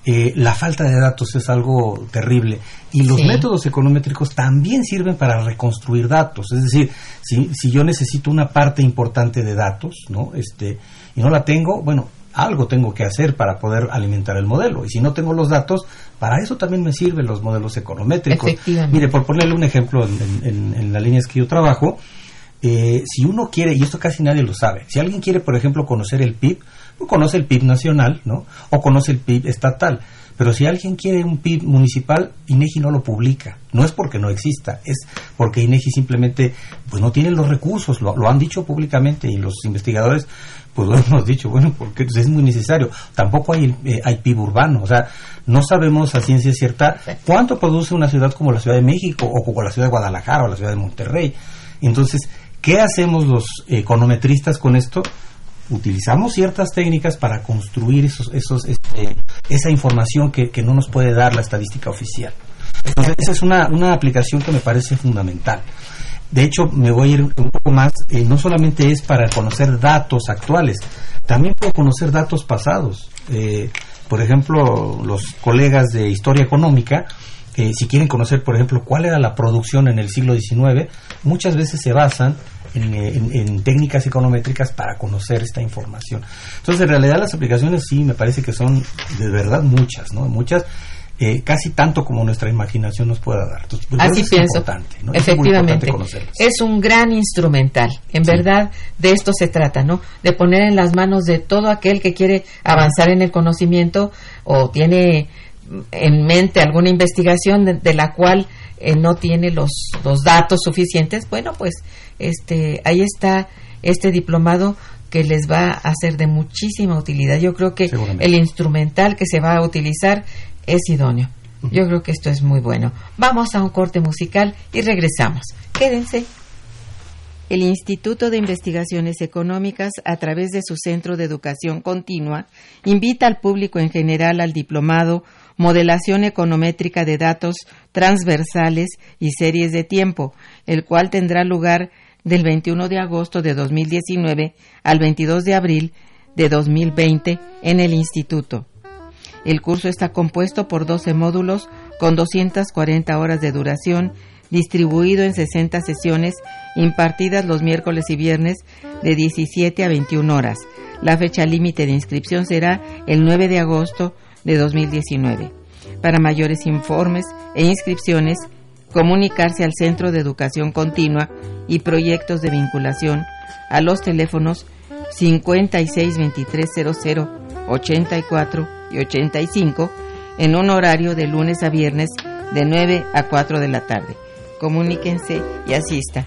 eh, la falta de datos es algo terrible. Y los Sí. métodos econométricos también sirven para reconstruir datos. Es decir si, si yo necesito una parte importante de datos no este y no la tengo bueno algo tengo que hacer para poder alimentar el modelo. Y si no tengo los datos para eso también me sirven los modelos econométricos. Mire por ponerle un ejemplo en, en- en- en las líneas que yo trabajo eh, si uno quiere, y esto casi nadie lo sabe, si alguien quiere, por ejemplo, conocer el PIB, pues conoce el PIB nacional, ¿no? O conoce el PIB estatal. Pero si alguien quiere un PIB municipal, INEGI no lo publica. No es porque no exista, es porque INEGI simplemente pues no tiene los recursos, lo, lo han dicho públicamente y los investigadores pues lo hemos dicho, bueno, porque es muy necesario. Tampoco hay, eh, hay PIB urbano, o sea, no sabemos a ciencia cierta cuánto produce una ciudad como la Ciudad de México o como la Ciudad de Guadalajara o la Ciudad de Monterrey. Entonces, ¿qué hacemos los econometristas con esto? Utilizamos ciertas técnicas para construir esos, esos, este, esa información que, que no nos puede dar la estadística oficial. Entonces, esa es una, una aplicación que me parece fundamental. De hecho, me voy a ir un poco más, eh, no solamente es para conocer datos actuales, también puedo conocer datos pasados. Eh, por ejemplo, los colegas de historia económica, eh, si quieren conocer, por ejemplo, cuál era la producción en el siglo XIX, muchas veces se basan en, en- en técnicas econométricas para conocer esta información. Entonces, en realidad las aplicaciones sí me parece que son de verdad muchas, ¿no? Muchas. eh, casi tanto como nuestra imaginación nos pueda dar. Entonces, pues, Así es pienso. Importante, ¿no? Efectivamente. Importante es un gran instrumental. En verdad, de esto se trata, ¿no? De poner en las manos de todo aquel que quiere avanzar en el conocimiento o tiene en mente alguna investigación de, de la cual eh, no tiene los, los datos suficientes. Bueno, pues este ahí está este diplomado que les va a ser de muchísima utilidad. Yo creo que el instrumental que se va a utilizar es idóneo. Yo creo que esto es muy bueno. Vamos a un corte musical y regresamos. Quédense. El Instituto de Investigaciones Económicas, a través de su Centro de Educación Continua, invita al público en general al diplomado Modelación Econométrica de Datos Transversales y Series de Tiempo, el cual tendrá lugar del 21 de agosto de 2019 al 22 de abril de 2020 en el Instituto. El curso está compuesto por 12 módulos con 240 horas de duración, distribuido en 60 sesiones impartidas los miércoles y viernes de 17 a 21 horas. La fecha límite de inscripción será el 9 de agosto de 2019. Para mayores informes e inscripciones, comunicarse al Centro de Educación Continua y proyectos de vinculación a los teléfonos 562300 84 y 85 en un horario de lunes a viernes de 9 a 4 de la tarde. Comuníquense y asista.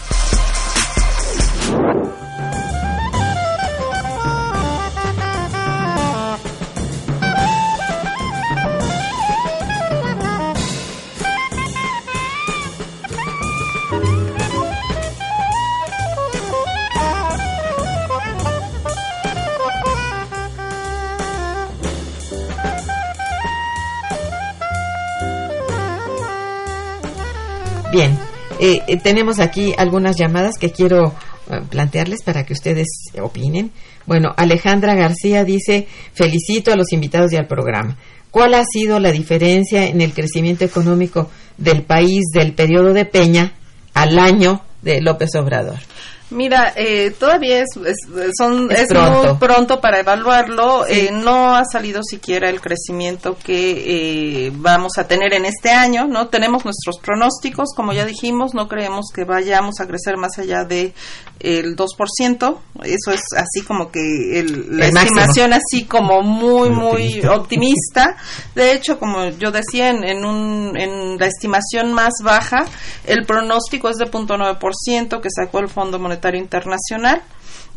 Eh, tenemos aquí algunas llamadas que quiero eh, plantearles para que ustedes opinen. Bueno, Alejandra García dice, felicito a los invitados y al programa. ¿Cuál ha sido la diferencia en el crecimiento económico del país del periodo de Peña al año de López Obrador? Mira, eh, todavía es, es- son, Es es, pronto. muy pronto para evaluarlo. Sí. Eh, no ha salido siquiera el crecimiento que eh, vamos a tener en este año. No tenemos nuestros pronósticos, como ya dijimos, no creemos que vayamos a crecer más allá de el 2%. Eso es así como que el- la El máximo. estimación así como muy Muy muy optimista. optimista. De hecho, como yo decía, en, en, un, en la estimación más baja, el pronóstico es de 0.9% que sacó el Fondo Monetario Internacional.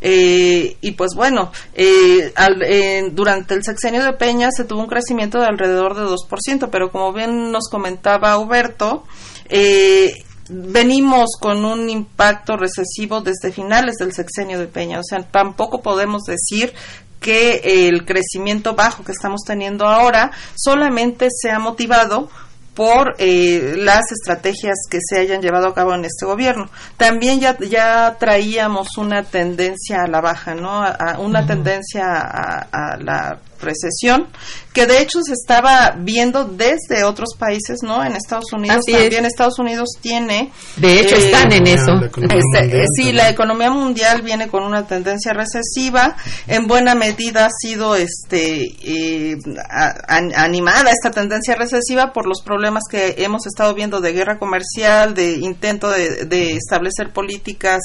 Eh, y pues bueno, eh, al- eh, durante el sexenio de Peña se tuvo un crecimiento de alrededor de 2%, pero como bien nos comentaba Huberto, eh, venimos con un impacto recesivo desde finales del sexenio de Peña, o sea, tampoco podemos decir que el crecimiento bajo que estamos teniendo ahora solamente se ha motivado por eh, las estrategias que se hayan llevado a cabo en este gobierno. También ya, ya traíamos una tendencia a la baja, ¿no? A, a una tendencia a, a la recesión, que de hecho se estaba viendo desde otros países, ¿no? En Estados Unidos Así es. también Estados Unidos tiene De hecho, eh, están en eso. la economía este, mundial eh, sí, también. la economía mundial viene con una tendencia recesiva. En buena medida ha sido este eh, a- animada esta tendencia recesiva por los problemas que hemos estado viendo de guerra comercial, de intento de, de establecer políticas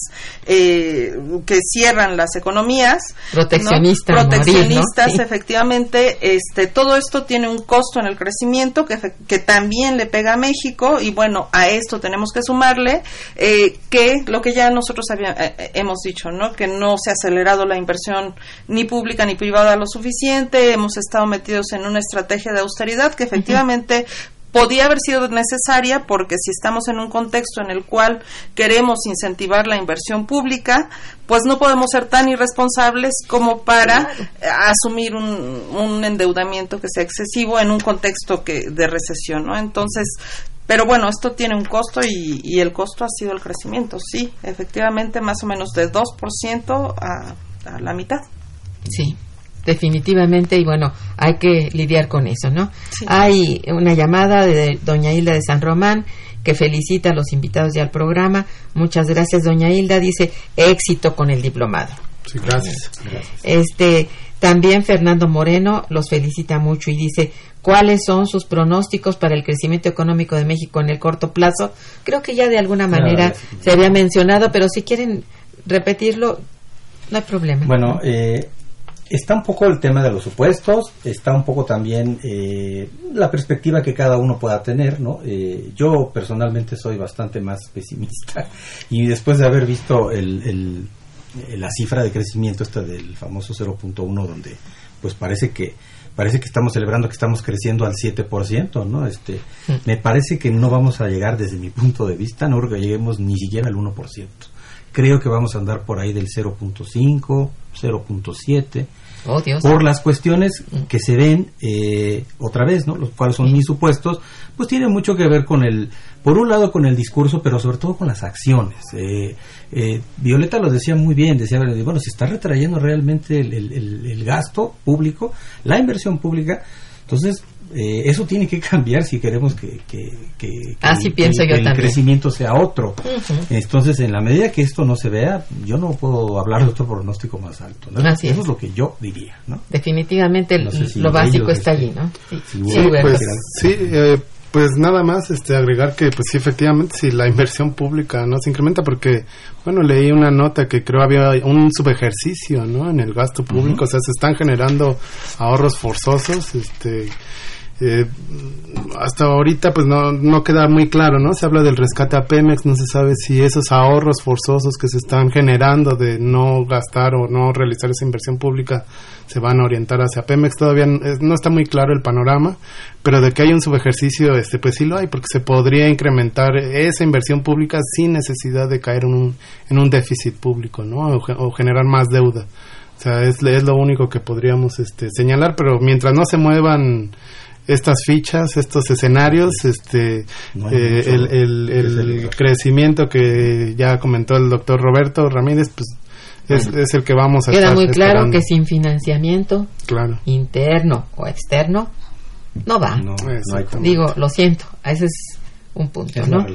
eh, que cierran las economías. Proteccionistas, Sí. efectivamente. Este, todo esto tiene un costo en el crecimiento que, que también le pega a México y bueno, a esto tenemos que sumarle eh, que lo que ya nosotros había- eh, eh, hemos dicho, ¿no? Que no se ha acelerado la inversión ni pública ni privada lo suficiente, hemos estado metidos en una estrategia de austeridad que efectivamente podía haber sido necesaria porque si estamos en un contexto en el cual queremos incentivar la inversión pública, pues no podemos ser tan irresponsables como para eh, asumir un, un endeudamiento que sea excesivo en un contexto que de recesión, ¿no? Entonces, pero bueno, esto tiene un costo y, y el costo ha sido el crecimiento, sí, efectivamente más o menos de 2% a, a la mitad. Sí, definitivamente, y bueno, hay que lidiar con eso, ¿no? Sí. Hay una llamada de doña Hilda de San Román que felicita a los invitados ya al programa. Muchas gracias, doña Hilda. Dice éxito con el diplomado. Sí, gracias. Este, también Fernando Moreno los felicita mucho y dice cuáles son sus pronósticos para el crecimiento económico de México en el corto plazo. Creo que ya de alguna manera sí. se había mencionado, pero si quieren repetirlo, no hay problema. Bueno, eh, está un poco el tema de los supuestos, está un poco también eh, la perspectiva que cada uno pueda tener, ¿no? Eh, yo personalmente soy bastante más pesimista y después de haber visto el, el- eh, la cifra de crecimiento esta del famoso 0.1 donde pues parece que parece que estamos celebrando que estamos creciendo al 7%, ¿no? Este, me parece que no vamos a llegar desde mi punto de vista, no creo que lleguemos ni siquiera al 1%. Creo que vamos a andar por ahí del 0.5, 0.7 oh, por las cuestiones que se ven eh, otra vez, ¿no? Los cuales son mis supuestos, pues tiene mucho que ver con el, por un lado con el discurso, pero sobre todo con las acciones. Eh, eh, Violeta lo decía muy bien, decía, bueno, se está retrayendo realmente el- el gasto público, la inversión pública, entonces eh, eso tiene que cambiar si queremos que, que, que- que Así el- pienso que yo el también. crecimiento sea otro. Entonces, en la medida que esto no se vea, yo no puedo hablar de otro pronóstico más alto. ¿no? Así Eso es. es lo que yo diría. ¿no? Definitivamente No sé si lo básico está este, allí, ¿no? Sí, si sí, Sí, pues, sí, eh, pues nada más este agregar que pues sí efectivamente si la inversión pública no se incrementa porque bueno leí una nota que creo había un subejercicio no en el gasto público o sea se están generando ahorros forzosos este eh, hasta ahorita pues no, no queda muy claro, ¿no? Se habla del rescate a Pemex, no se sabe si esos ahorros forzosos que se están generando de no gastar o no realizar esa inversión pública se van a orientar hacia Pemex. Todavía no está muy claro el panorama, pero de que hay un subejercicio, este, pues sí lo hay, porque se podría incrementar esa inversión pública sin necesidad de caer en un, en un déficit público, ¿no? O, o generar más deuda. O sea, es, es lo único que podríamos este, señalar, pero mientras no se muevan estas fichas, estos escenarios, este, No eh, el, el- crecimiento que ya comentó el doctor Roberto Ramírez, pues es, es el que vamos a Queda estar muy claro esperando. que sin financiamiento Claro. interno o externo no va. No, Digo, lo siento, ese es un punto, es ¿no?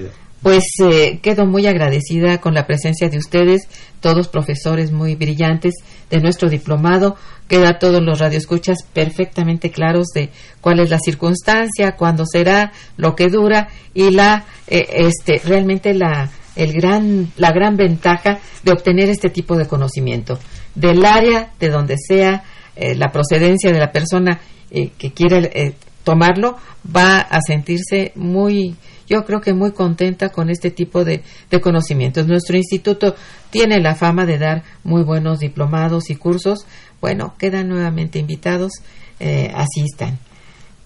Pues eh, quedo muy agradecida con la presencia de ustedes, todos profesores muy brillantes de nuestro diplomado. Queda todos los radioescuchas perfectamente claros de cuál es la circunstancia, cuándo será, lo que dura y la eh, este realmente la el gran la gran ventaja de obtener este tipo de conocimiento del área de donde sea eh, la procedencia de la persona eh, que quiere eh, tomarlo va a sentirse muy yo creo que muy contenta con este tipo de, de conocimientos. Nuestro instituto tiene la fama de dar muy buenos diplomados y cursos. Bueno, quedan nuevamente invitados, eh, asistan.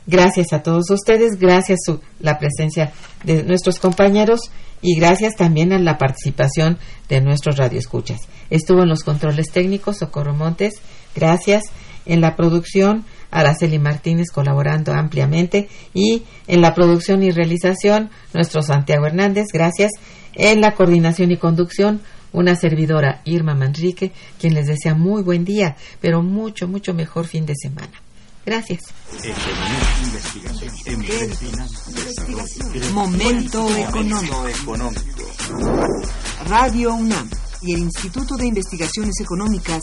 Gracias a todos ustedes, gracias a la presencia de nuestros compañeros y gracias también a la participación de nuestros radioescuchas. Estuvo en los controles técnicos Socorro Montes, gracias. En la producción Araceli Martínez colaborando ampliamente y en la producción y realización nuestro Santiago Hernández, gracias. En la coordinación y conducción una servidora Irma Manrique, quien les desea muy buen día, pero mucho, mucho mejor fin de semana. Gracias. Momento económico. Radio UNAM y el Instituto de Investigaciones Económicas